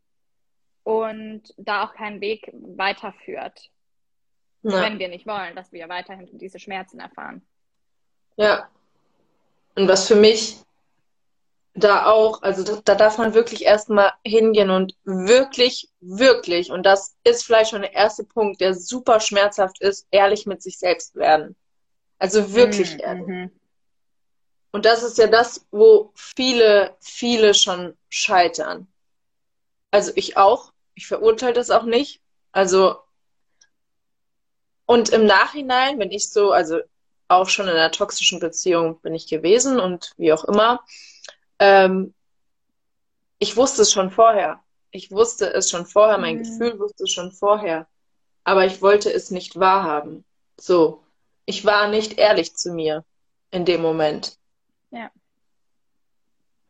und da auch kein Weg weiterführt. Ja. Wenn wir nicht wollen, dass wir weiterhin diese Schmerzen erfahren. Ja. Und was für mich da auch, also da, da darf man wirklich erstmal hingehen und wirklich, wirklich, und das ist vielleicht schon der erste Punkt, der super schmerzhaft ist, ehrlich mit sich selbst werden. Also wirklich mhm. ehrlich. Und das ist ja das, wo viele, viele schon scheitern. Also ich auch. Ich verurteile das auch nicht. Also, und im Nachhinein, wenn ich so, also auch schon in einer toxischen Beziehung bin ich gewesen und wie auch immer, ähm, ich wusste es schon vorher. Ich wusste es schon vorher, mein mhm. Gefühl wusste es schon vorher. Aber ich wollte es nicht wahrhaben. So. Ich war nicht ehrlich zu mir in dem Moment. Ja.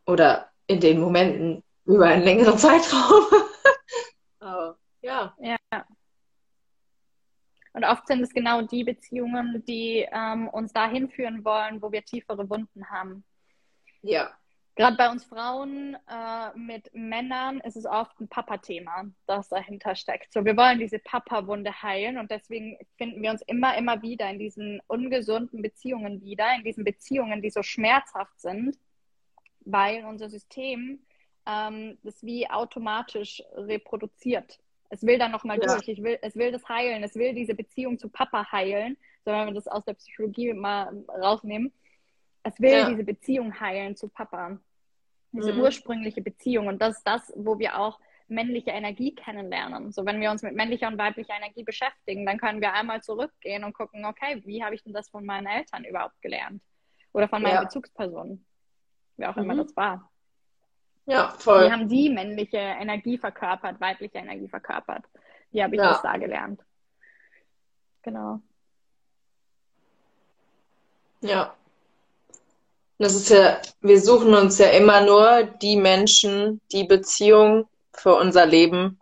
Oder in den Momenten, über einen längeren Zeitraum. Aber ja. Ja. Und oft sind es genau die Beziehungen, die ähm, uns dahin führen wollen, wo wir tiefere Wunden haben. Ja. Gerade bei uns Frauen äh, mit Männern ist es oft ein Papa-Thema, das dahinter steckt. So, wir wollen diese Papa-Wunde heilen und deswegen finden wir uns immer, immer wieder in diesen ungesunden Beziehungen wieder, in diesen Beziehungen, die so schmerzhaft sind, weil unser System ähm, das wie automatisch reproduziert. Es will dann nochmal ja. durch, ich will, es will das heilen, es will diese Beziehung zu Papa heilen, so wenn wir das aus der Psychologie mal rausnehmen. Es will ja. diese Beziehung heilen zu Papa diese mhm. ursprüngliche Beziehung. Und das ist das, wo wir auch männliche Energie kennenlernen. So, wenn wir uns mit männlicher und weiblicher Energie beschäftigen, dann können wir einmal zurückgehen und gucken, okay, wie habe ich denn das von meinen Eltern überhaupt gelernt? Oder von meinen ja. Bezugspersonen, wer auch mhm. immer das war. Ja, voll. Wie haben die männliche Energie verkörpert, weibliche Energie verkörpert? Wie habe ich ja. das da gelernt? Genau. Ja, das ist ja, wir suchen uns ja immer nur die Menschen, die Beziehung für unser Leben,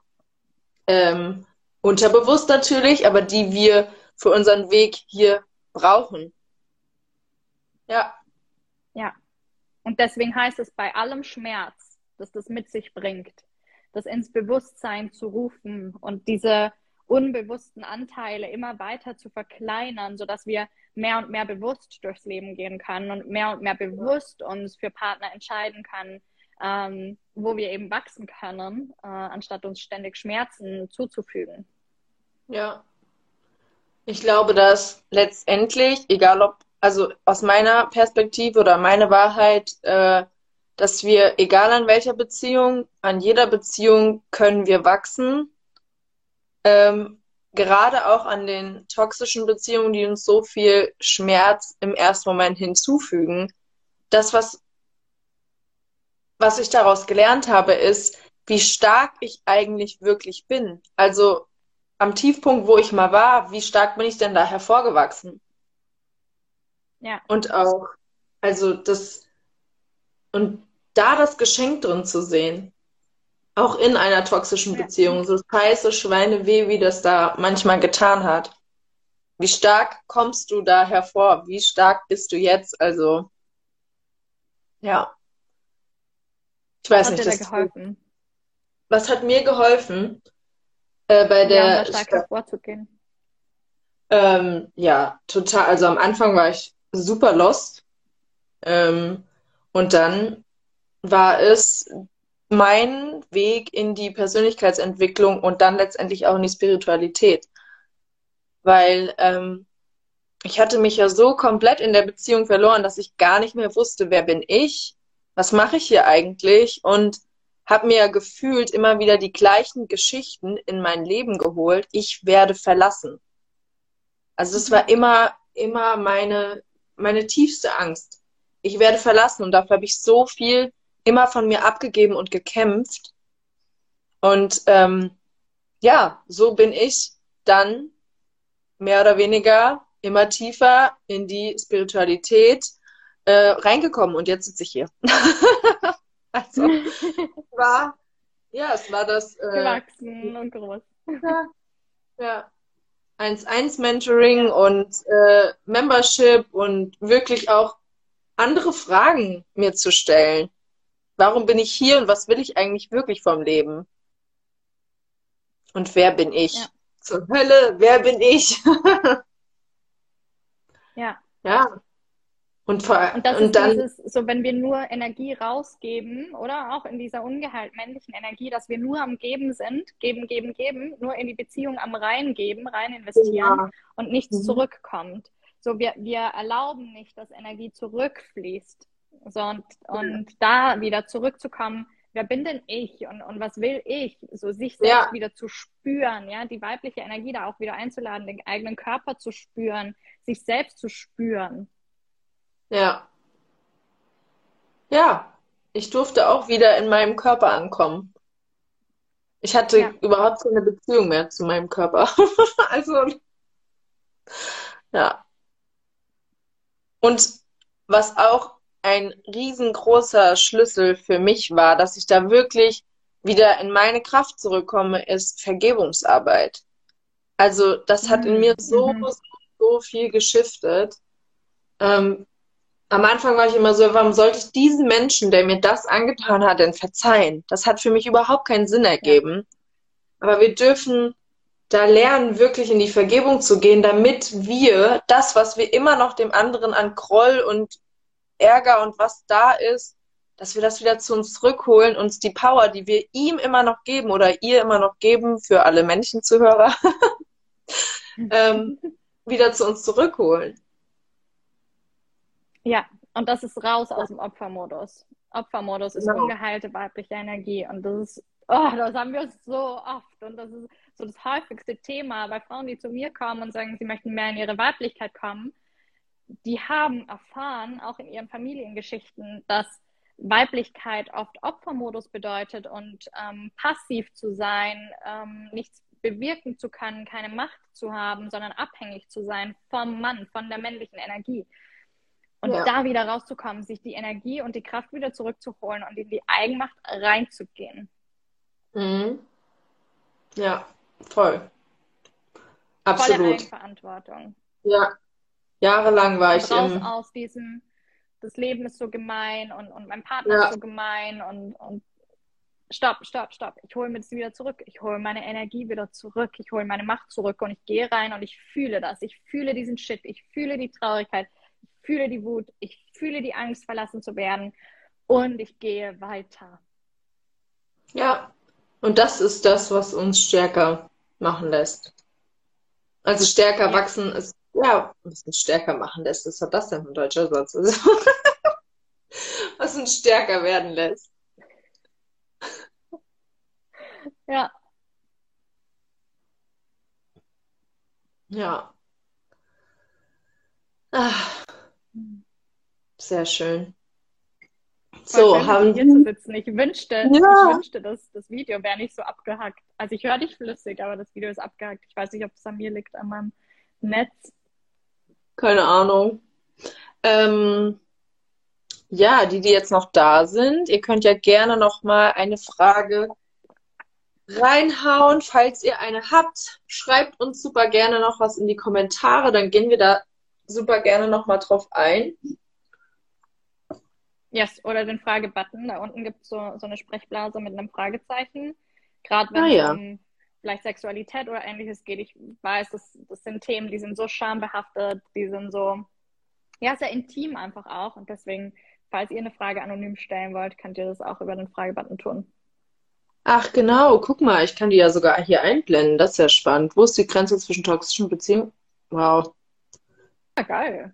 ähm, unterbewusst natürlich, aber die wir für unseren Weg hier brauchen. Ja. Ja. Und deswegen heißt es bei allem Schmerz, dass das mit sich bringt, das ins Bewusstsein zu rufen und diese unbewussten Anteile immer weiter zu verkleinern, sodass wir mehr und mehr bewusst durchs Leben gehen können und mehr und mehr bewusst uns für Partner entscheiden können, ähm, wo wir eben wachsen können, äh, anstatt uns ständig Schmerzen zuzufügen. Ja. Ich glaube, dass letztendlich, egal ob, also aus meiner Perspektive oder meine Wahrheit, äh, dass wir, egal an welcher Beziehung, an jeder Beziehung können wir wachsen ähm, gerade auch an den toxischen Beziehungen, die uns so viel Schmerz im ersten Moment hinzufügen. Das, was, was ich daraus gelernt habe, ist, wie stark ich eigentlich wirklich bin. Also am Tiefpunkt, wo ich mal war, wie stark bin ich denn da hervorgewachsen? Ja. Und auch, also das, und da das Geschenk drin zu sehen, auch in einer toxischen. Beziehung, so scheiße Schweine weh, wie das da manchmal getan hat. Wie stark kommst du da hervor? Wie stark bist du jetzt? Also, ja. Ich weiß was nicht. Hat dir da geholfen? Was hat mir geholfen? Äh, bei der. Ja, stark hervorzugehen. Ähm, ja, total. Also am Anfang war ich super lost. Ähm, und dann war es mein Weg in die Persönlichkeitsentwicklung und dann letztendlich auch in die Spiritualität. Weil ähm, ich hatte mich ja so komplett in der Beziehung verloren, dass ich gar nicht mehr wusste, wer bin ich, was mache ich hier eigentlich und habe mir gefühlt immer wieder die gleichen Geschichten in mein Leben geholt. Ich werde verlassen. Also es war immer, immer meine, meine tiefste Angst. Ich werde verlassen und dafür habe ich so viel immer von mir abgegeben und gekämpft. Und ähm, ja, so bin ich dann mehr oder weniger immer tiefer in die Spiritualität äh, reingekommen und jetzt sitze ich hier. also war ja, es war das äh, gewachsen und groß. ja, ja. 1-1 Mentoring und äh, Membership und wirklich auch andere Fragen mir zu stellen warum bin ich hier und was will ich eigentlich wirklich vom Leben? Und wer bin ich? Ja. Zur Hölle, wer bin ich? ja. Ja. Und, vor, und das und ist dann, dieses, so wenn wir nur Energie rausgeben, oder auch in dieser ungeheilt männlichen Energie, dass wir nur am Geben sind, geben, geben, geben, nur in die Beziehung am reingeben, rein investieren ja. und nichts mhm. zurückkommt. So, wir, wir erlauben nicht, dass Energie zurückfließt. So, und, und da wieder zurückzukommen, wer bin denn ich und, und was will ich? So sich selbst ja. wieder zu spüren, ja, die weibliche Energie da auch wieder einzuladen, den eigenen Körper zu spüren, sich selbst zu spüren. Ja. Ja, ich durfte auch wieder in meinem Körper ankommen. Ich hatte ja. überhaupt keine Beziehung mehr zu meinem Körper. also, ja. Und was auch ein riesengroßer Schlüssel für mich war, dass ich da wirklich wieder in meine Kraft zurückkomme, ist Vergebungsarbeit. Also das hat in mir so, Mhm. so, so viel geschiftet. Ähm, am Anfang war ich immer so, warum sollte ich diesen Menschen, der mir das angetan hat, denn verzeihen? Das hat für mich überhaupt keinen Sinn ergeben. Aber wir dürfen da lernen, wirklich in die Vergebung zu gehen, damit wir das, was wir immer noch dem anderen an Groll und Ärger und was da ist, dass wir das wieder zu uns zurückholen, uns die Power, die wir ihm immer noch geben oder ihr immer noch geben, für alle Menschenzuhörer, ähm, wieder zu uns zurückholen. Ja, und das ist raus aus dem Opfermodus. Opfermodus ist Genau. ungeheilte weibliche Energie und das ist, oh, das haben wir so oft und das ist so das häufigste Thema bei Frauen, die zu mir kommen und sagen, sie möchten mehr in ihre Weiblichkeit kommen. Die haben erfahren, auch in ihren Familiengeschichten, dass Weiblichkeit oft Opfermodus bedeutet und ähm, passiv zu sein, ähm, nichts bewirken zu können, keine Macht zu haben, sondern abhängig zu sein vom Mann, von der männlichen Energie. Und Ja. da wieder rauszukommen, sich die Energie und die Kraft wieder zurückzuholen und in die Eigenmacht reinzugehen. Mhm. Ja, voll. Volle Absolut. Eigenverantwortung. Ja. Jahrelang war ich raus im, aus diesem, das Leben ist so gemein und, und mein Partner Ja. ist so gemein und, und stopp, stopp, stopp. Ich hole mir das wieder zurück. Ich hole meine Energie wieder zurück. Ich hole meine Macht zurück und ich gehe rein und ich fühle das. Ich fühle diesen Shit. Ich fühle die Traurigkeit. Ich fühle die Wut. Ich fühle die Angst, verlassen zu werden. Und ich gehe weiter. ja. Und das ist das, was uns stärker machen lässt. Also stärker Ja. wachsen ist, ja, was uns stärker machen lässt. Was hat das denn ein deutscher Satz? Also, was uns stärker werden lässt. Ja, Ja. Ah, sehr schön. So, schön, haben dir zu sitzen. Ich wünschte, Ja. ich wünschte, dass das Video wäre nicht so abgehackt. Also ich höre dich flüssig, aber das Video ist abgehackt. Ich weiß nicht, ob es an mir liegt, an meinem Netz. Keine Ahnung. Ähm, ja, die, die jetzt noch da sind, ihr könnt ja gerne noch mal eine Frage reinhauen, falls ihr eine habt. Schreibt uns super gerne noch was in die Kommentare, dann gehen wir da super gerne noch mal drauf ein. Yes, oder den Fragebutton. Da unten gibt es so, so eine Sprechblase mit einem Fragezeichen. Gerade wenn Ah, es ja. um vielleicht Sexualität oder ähnliches geht. Ich weiß, das, das sind Themen, die sind so schambehaftet, die sind so, ja, sehr intim einfach auch. Und deswegen, falls ihr eine Frage anonym stellen wollt, könnt ihr das auch über den Fragebutton tun. Ach genau, guck mal, ich kann die ja sogar hier einblenden. Das ist ja spannend. Wo ist die Grenze zwischen toxischen Beziehungen? Wow. Ja, geil.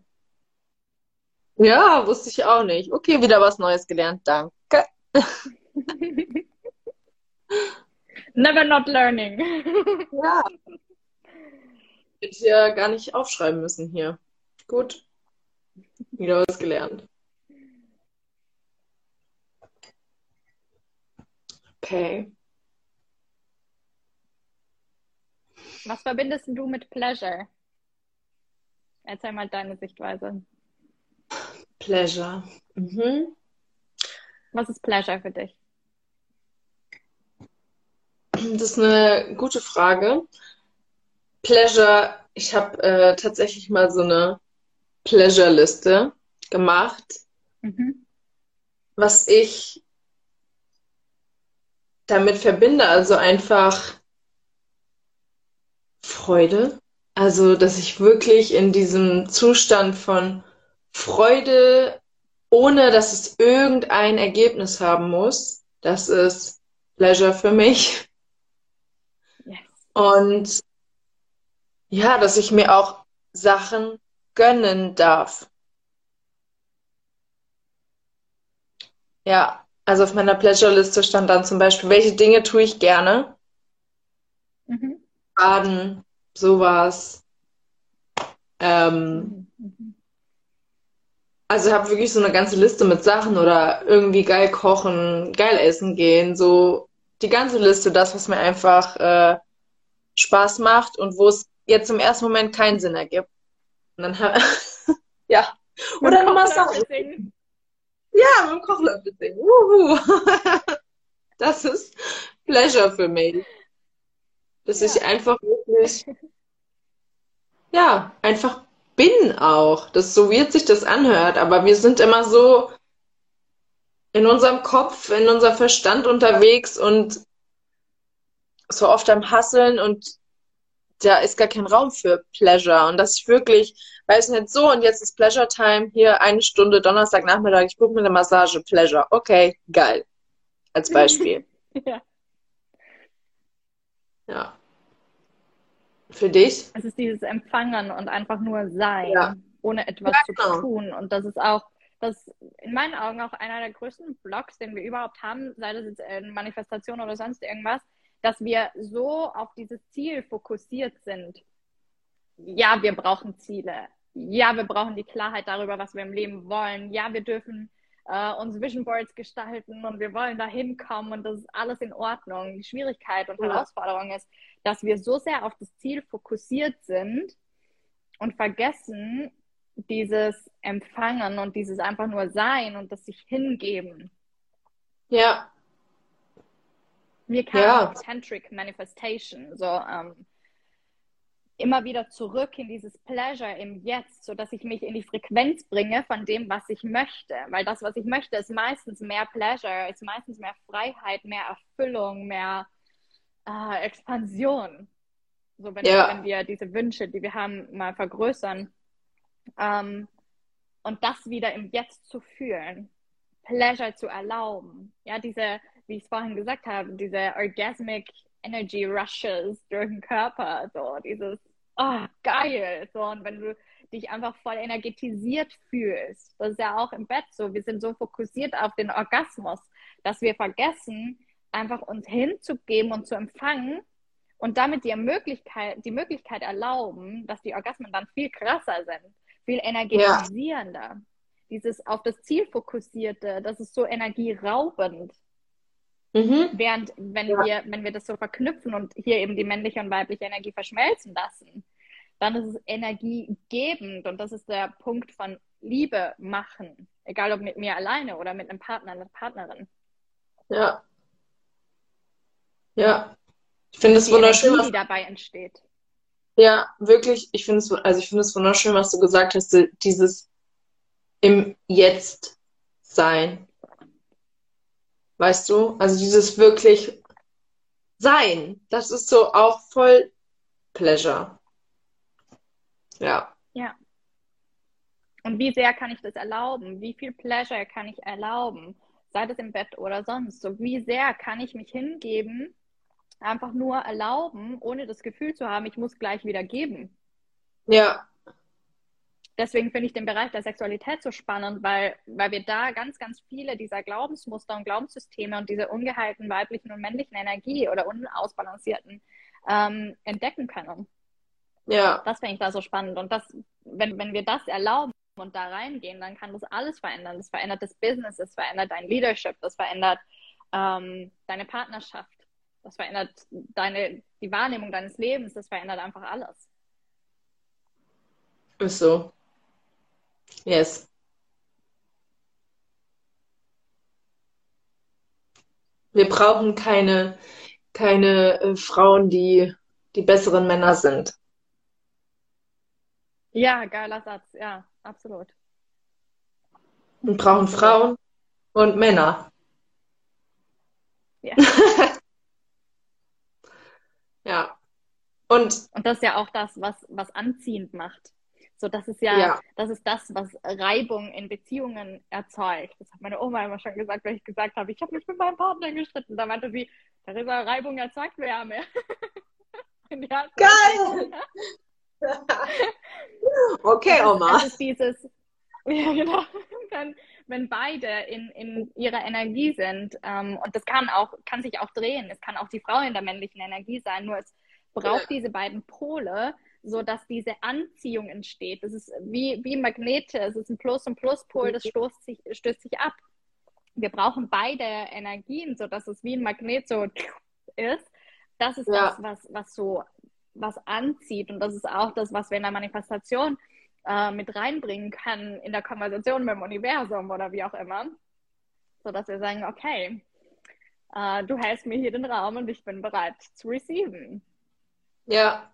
Ja, wusste ich auch nicht. Okay, wieder was Neues gelernt. Danke. Never not learning. Ja. Hätte ich ja gar nicht aufschreiben müssen hier. Gut. Wieder was gelernt. Okay. Was verbindest du mit Pleasure? Erzähl mal deine Sichtweise. Pleasure. Mhm. Was ist Pleasure für dich? Das ist eine gute Frage. Pleasure, ich habe äh, tatsächlich mal so eine Pleasure-Liste gemacht, Mhm. was ich damit verbinde. Also einfach Freude. Also, dass ich wirklich in diesem Zustand von Freude, ohne dass es irgendein Ergebnis haben muss, das ist Pleasure für mich. Und ja, dass ich mir auch Sachen gönnen darf. Ja, also auf meiner Pleasure-Liste stand dann zum Beispiel, welche Dinge tue ich gerne? Mhm. Baden, sowas. Ähm. Mhm. also habe wirklich so eine ganze Liste mit Sachen oder irgendwie geil kochen, geil essen gehen, so die ganze Liste, das, was mir einfach äh, Spaß macht und wo es jetzt im ersten Moment keinen Sinn ergibt. Und dann ja. Oder eine Kochen Massage. dafür singen. Kochlöffel singen. Uhu. Das ist Pleasure für mich. Dass ja. ich einfach wirklich, ja, einfach bin auch. Das so wird sich das anhört, aber wir sind immer so in unserem Kopf, in unserem Verstand unterwegs und so oft am Hasseln und da ist gar kein Raum für Pleasure. Und dass ich wirklich, weiß nicht, so und jetzt ist Pleasure Time, hier eine Stunde Donnerstagnachmittag, ich gucke mir eine Massage, Pleasure. Okay, geil. Als Beispiel. ja. Ja. Für dich? Es ist dieses Empfangen und einfach nur sein, ja. ohne etwas ja, genau. zu tun. Und das ist auch, das in meinen Augen auch einer der größten Blocks, den wir überhaupt haben, sei das jetzt in Manifestation oder sonst irgendwas, dass wir so auf dieses Ziel fokussiert sind. Ja, wir brauchen Ziele. Ja, wir brauchen die Klarheit darüber, was wir im Leben wollen. Ja, wir dürfen äh, uns Vision Boards gestalten und wir wollen da hinkommen und das ist alles in Ordnung. Die Schwierigkeit und Herausforderung ist, dass wir so sehr auf das Ziel fokussiert sind und vergessen, dieses Empfangen und dieses einfach nur Sein und das sich hingeben. Ja, wir kamen ja. Tantric Manifestation, so ähm, immer wieder zurück in dieses Pleasure im Jetzt, so dass ich mich in die Frequenz bringe von dem, was ich möchte. Weil das, was ich möchte, ist meistens mehr Pleasure, ist meistens mehr Freiheit, mehr Erfüllung, mehr äh, Expansion. So wenn, ja. wenn, wir diese Wünsche, die wir haben, mal vergrößern. Ähm, und das wieder im Jetzt zu fühlen, Pleasure zu erlauben. Ja, diese wie ich es vorhin gesagt habe, diese Orgasmic Energy Rushes durch den Körper, so dieses, oh, geil, so, und wenn du dich einfach voll energetisiert fühlst, das ist ja auch im Bett so, wir sind so fokussiert auf den Orgasmus, dass wir vergessen, einfach uns hinzugeben und zu empfangen und damit die Möglichkeit, die Möglichkeit erlauben, dass die Orgasmen dann viel krasser sind, viel energetisierender. Ja. Dieses auf das Ziel fokussierte, das ist so energieraubend. Mhm. Während, wenn, ja. wir, wenn wir das so verknüpfen und hier eben die männliche und weibliche Energie verschmelzen lassen, dann ist es energiegebend und das ist der Punkt von Liebe machen. Egal ob mit mir alleine oder mit einem Partner, einer Partnerin. Ja. Ja. Ich finde es wunderschön. Energie, was... die dabei entsteht. Ja, wirklich. Ich finde es, also ich finde es wunderschön, was du gesagt hast, dieses im Jetzt sein. Weißt du? Also dieses wirklich sein, das ist so auch voll Pleasure. Ja. Ja. Und wie sehr kann ich das erlauben? Wie viel Pleasure kann ich erlauben? Sei das im Bett oder sonst. So wie sehr kann ich mich hingeben, einfach nur erlauben, ohne das Gefühl zu haben, ich muss gleich wieder geben. Ja deswegen finde ich den Bereich der Sexualität so spannend, weil, weil wir da ganz, ganz viele dieser Glaubensmuster und Glaubenssysteme und diese ungeheilten weiblichen und männlichen Energie oder unausbalancierten ähm, entdecken können. Ja. Das finde ich da so spannend. Und das, wenn, wenn wir das erlauben und da reingehen, dann kann das alles verändern. Das verändert das Business, das verändert dein Leadership, das verändert ähm, deine Partnerschaft, das verändert deine, die Wahrnehmung deines Lebens, das verändert einfach alles. Ist so. Yes. Wir brauchen keine, keine äh, Frauen, die die besseren Männer sind. Ja, geiler Satz. Ja, absolut. Wir brauchen Frauen und Männer. Ja. ja. Und, und das ist ja auch das, was, was anziehend macht. So, das ist ja, ja, das ist das, was Reibung in Beziehungen erzeugt. Das hat meine Oma immer schon gesagt, wenn ich gesagt habe, ich habe mich mit meinem Partner gestritten. Da meinte sie, Theresa, Reibung erzeugt Wärme. Geil! okay, Oma. Das ist dieses, ja, genau. Wenn, wenn beide in, in ihrer Energie sind, ähm, und das kann auch, kann sich auch drehen, es kann auch die Frau in der männlichen Energie sein, nur es braucht ja. diese beiden Pole, so dass diese Anziehung entsteht. Das ist wie, wie Magnete, es ist ein Plus- und Pluspol, das stößt sich, stößt sich ab. Wir brauchen beide Energien, so dass es wie ein Magnet so ist. Das ist ja. das, was, was so was anzieht. Und das ist auch das, was wir in der Manifestation äh, mit reinbringen können in der Konversation mit dem Universum oder wie auch immer. sodass wir sagen, okay, äh, du hältst mir hier den Raum und ich bin bereit zu receiven. Ja.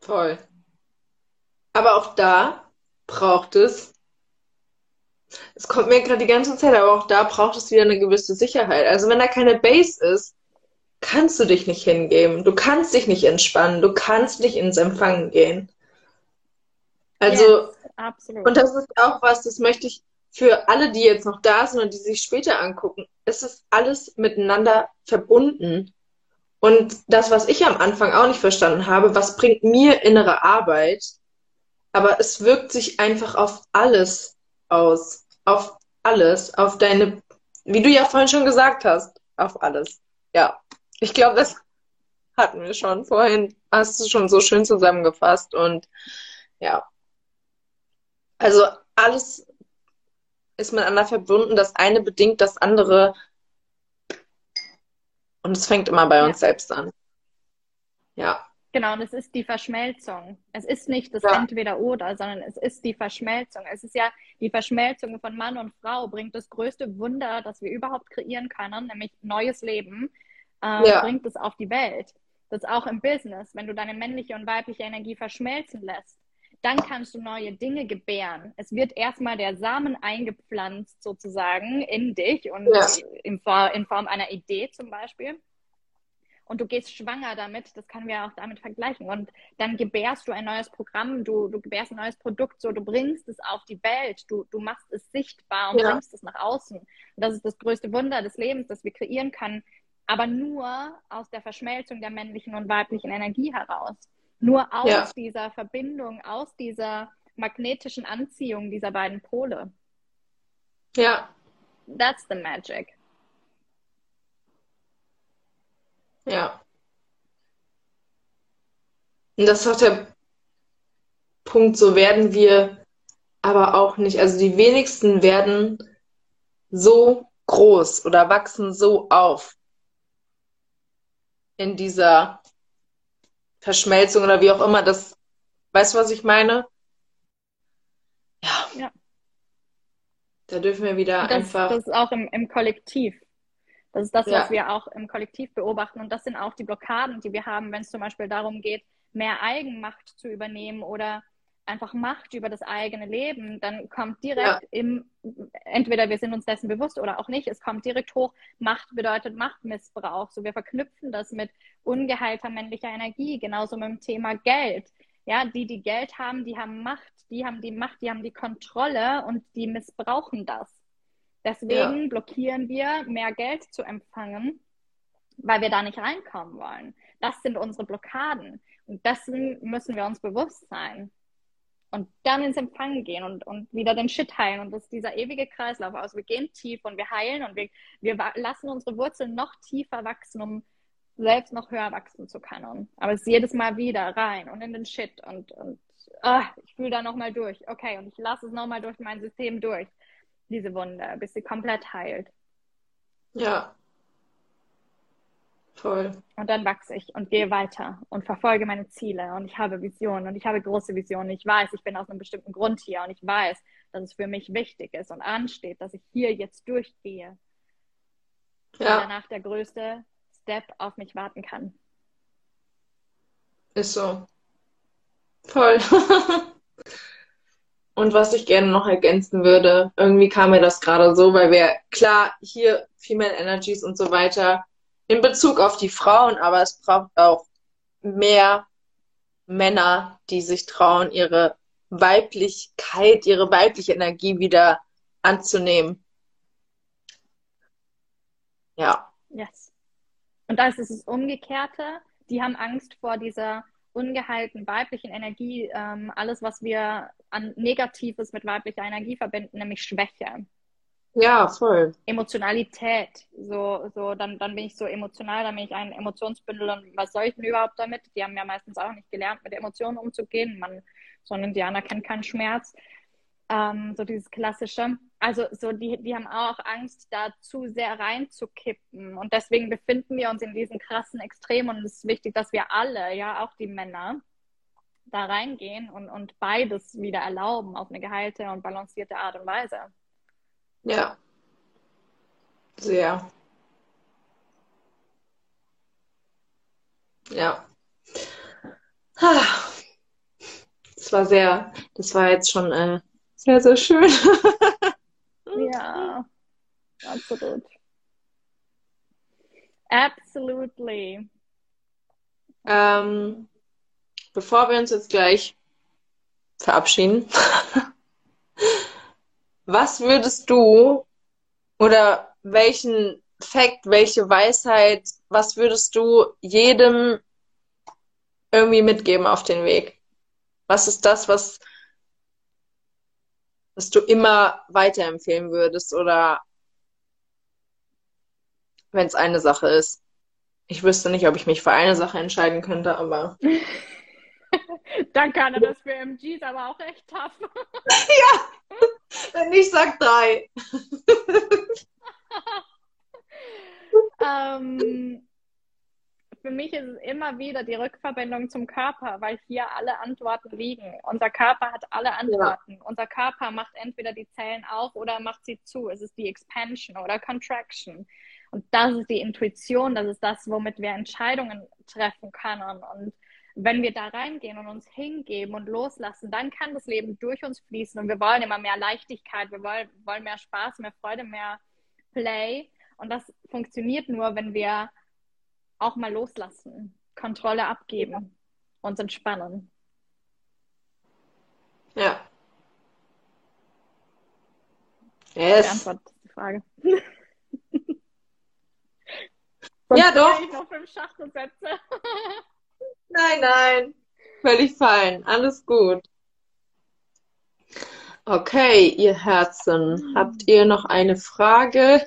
Voll. Aber auch da braucht es, es kommt mir gerade die ganze Zeit, aber auch da braucht es wieder eine gewisse Sicherheit. Also wenn da keine Base ist, kannst du dich nicht hingeben. Du kannst dich nicht entspannen. Du kannst nicht ins Empfangen gehen. Also, yes, absolut. und das ist auch was, das möchte ich für alle, die jetzt noch da sind und die sich später angucken. Es ist alles miteinander verbunden. Und das, was ich am Anfang auch nicht verstanden habe, was bringt mir innere Arbeit? Aber es wirkt sich einfach auf alles aus. Auf alles. Auf deine, wie du ja vorhin schon gesagt hast, auf alles. Ja. Ich glaube, das hatten wir schon vorhin. Hast du schon so schön zusammengefasst. Und ja. Also alles ist miteinander verbunden. Das eine bedingt das andere. Und es fängt immer bei uns ja. selbst an. Ja. Genau, und es ist die Verschmelzung. Es ist nicht das ja. Entweder-Oder, sondern es ist die Verschmelzung. Es ist ja die Verschmelzung von Mann und Frau, bringt das größte Wunder, das wir überhaupt kreieren können, nämlich neues Leben, äh, ja. bringt es auf die Welt. Das ist auch im Business, wenn du deine männliche und weibliche Energie verschmelzen lässt, dann kannst du neue Dinge gebären. Es wird erstmal der Samen eingepflanzt sozusagen in dich und ja. in, in Form einer Idee zum Beispiel. Und du gehst schwanger damit, das können wir auch damit vergleichen. Und dann gebärst du ein neues Programm, du, du gebärst ein neues Produkt, so du bringst es auf die Welt, du, du machst es sichtbar und ja. bringst es nach außen. Und das ist das größte Wunder des Lebens, das wir kreieren können, aber nur aus der Verschmelzung der männlichen und weiblichen Energie heraus. Nur aus ja. dieser Verbindung, aus dieser magnetischen Anziehung dieser beiden Pole. Ja. That's the magic. Ja. Und das ist auch der Punkt, so werden wir aber auch nicht. Also die wenigsten werden so groß oder wachsen so auf in dieser Verschmelzung oder wie auch immer das, weißt du, was ich meine? Ja. ja. Da dürfen wir wieder das, einfach. Das ist auch im, im Kollektiv. Das ist das, ja. was wir auch im Kollektiv beobachten. Und das sind auch die Blockaden, die wir haben, wenn es zum Beispiel darum geht, mehr Eigenmacht zu übernehmen oder einfach Macht über das eigene Leben, dann kommt direkt ja. im, entweder wir sind uns dessen bewusst oder auch nicht, es kommt direkt hoch, Macht bedeutet Machtmissbrauch. So wir verknüpfen das mit ungeheilter männlicher Energie, genauso mit dem Thema Geld. Ja, die, die Geld haben, die haben Macht, die haben die Macht, die haben die Kontrolle und die missbrauchen das. Deswegen ja. blockieren wir, mehr Geld zu empfangen, weil wir da nicht reinkommen wollen. Das sind unsere Blockaden. Und dessen müssen wir uns bewusst sein und dann ins Empfangen gehen und, und wieder den Shit heilen. Und das ist dieser ewige Kreislauf aus. Wir gehen tief und wir heilen und wir, wir lassen unsere Wurzeln noch tiefer wachsen, um selbst noch höher wachsen zu können. Aber es ist jedes Mal wieder rein und in den Shit und, und oh, ich fühle da nochmal durch. Okay, und ich lasse es nochmal durch mein System durch, diese Wunde, bis sie komplett heilt. Ja, Voll. Und dann wachse ich und gehe weiter und verfolge meine Ziele und ich habe Visionen und ich habe große Visionen. Ich weiß, ich bin aus einem bestimmten Grund hier und ich weiß, dass es für mich wichtig ist und ansteht, dass ich hier jetzt durchgehe. Ja. Danach der größte Step auf mich warten kann. Ist so. Voll. und was ich gerne noch ergänzen würde, irgendwie kam mir das gerade so, weil wir, klar, hier Female Energies und so weiter, in Bezug auf die Frauen, aber es braucht auch mehr Männer, die sich trauen, ihre Weiblichkeit, ihre weibliche Energie wieder anzunehmen. Ja. Yes. Und da ist es das Umgekehrte. Die haben Angst vor dieser ungeheilten weiblichen Energie, ähm, alles, was wir an Negatives mit weiblicher Energie verbinden, nämlich Schwäche. Ja, voll. Emotionalität. So, so, dann, dann bin ich so emotional, dann bin ich ein Emotionsbündel und was soll ich denn überhaupt damit? Die haben ja meistens auch nicht gelernt, mit Emotionen umzugehen. Man, so ein Indianer kennt keinen Schmerz. Ähm, so dieses klassische. Also so die, die haben auch Angst, da zu sehr reinzukippen. Und deswegen befinden wir uns in diesen krassen Extremen. Und es ist wichtig, dass wir alle, ja, auch die Männer, da reingehen und, und beides wieder erlauben auf eine geheilte und balancierte Art und Weise. Ja. Sehr. Ja. Das war sehr, das war jetzt schon äh, sehr, sehr schön. Ja, absolut. Absolutely. Ähm, bevor wir uns jetzt gleich verabschieden, was würdest du oder welchen Fakt, welche Weisheit, was würdest du jedem irgendwie mitgeben auf den Weg? Was ist das, was, was du immer weiterempfehlen würdest oder wenn es eine Sache ist? Ich wüsste nicht, ob ich mich für eine Sache entscheiden könnte, aber. Danke, Anna, das für MGs aber auch echt tough. ja, wenn ich sag drei. ähm, für mich ist es immer wieder die Rückverbindung zum Körper, weil hier alle Antworten liegen. Unser Körper hat alle Antworten. Ja. Unser Körper macht entweder die Zellen auf oder macht sie zu. Es ist die Expansion oder Contraction. Und das ist die Intuition, das ist das, womit wir Entscheidungen treffen können. Und wenn wir da reingehen und uns hingeben und loslassen, dann kann das Leben durch uns fließen und wir wollen immer mehr Leichtigkeit, wir wollen, wollen mehr Spaß, mehr Freude, mehr Play. Und das funktioniert nur, wenn wir auch mal loslassen, Kontrolle abgeben, uns entspannen. Ja. Yes. Beantwortet die Frage. ja, doch. Ich noch fünf Schachtelsätze. nein, nein. Völlig fein. Alles gut. Okay, ihr Herzen, habt ihr noch eine Frage?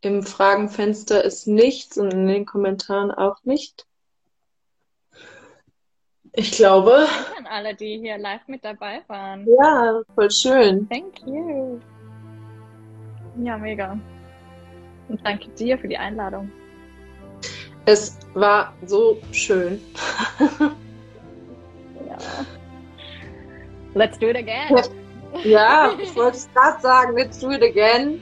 Im Fragenfenster ist nichts und in den Kommentaren auch nicht. Ich glaube. Danke an alle, die hier live mit dabei waren. Ja, voll schön. Thank you. Ja, mega. Und danke dir für die Einladung. Es war so schön. ja. Let's do it again. Ja, ich wollte es gerade sagen, let's do it again.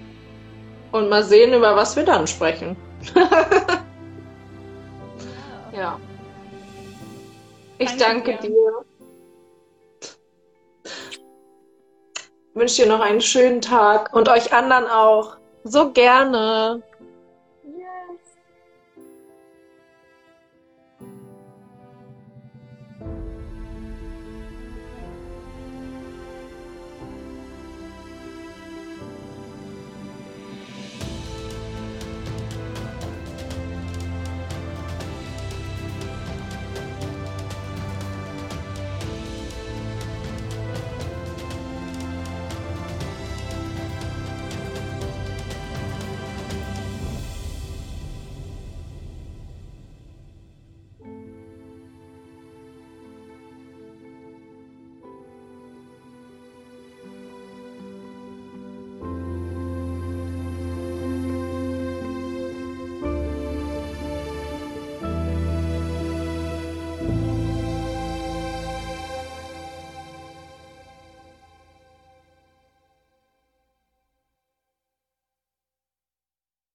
Und mal sehen, über was wir dann sprechen. ja. Ich danke, danke dir. Wünsche dir noch einen schönen Tag und euch anderen auch. So gerne.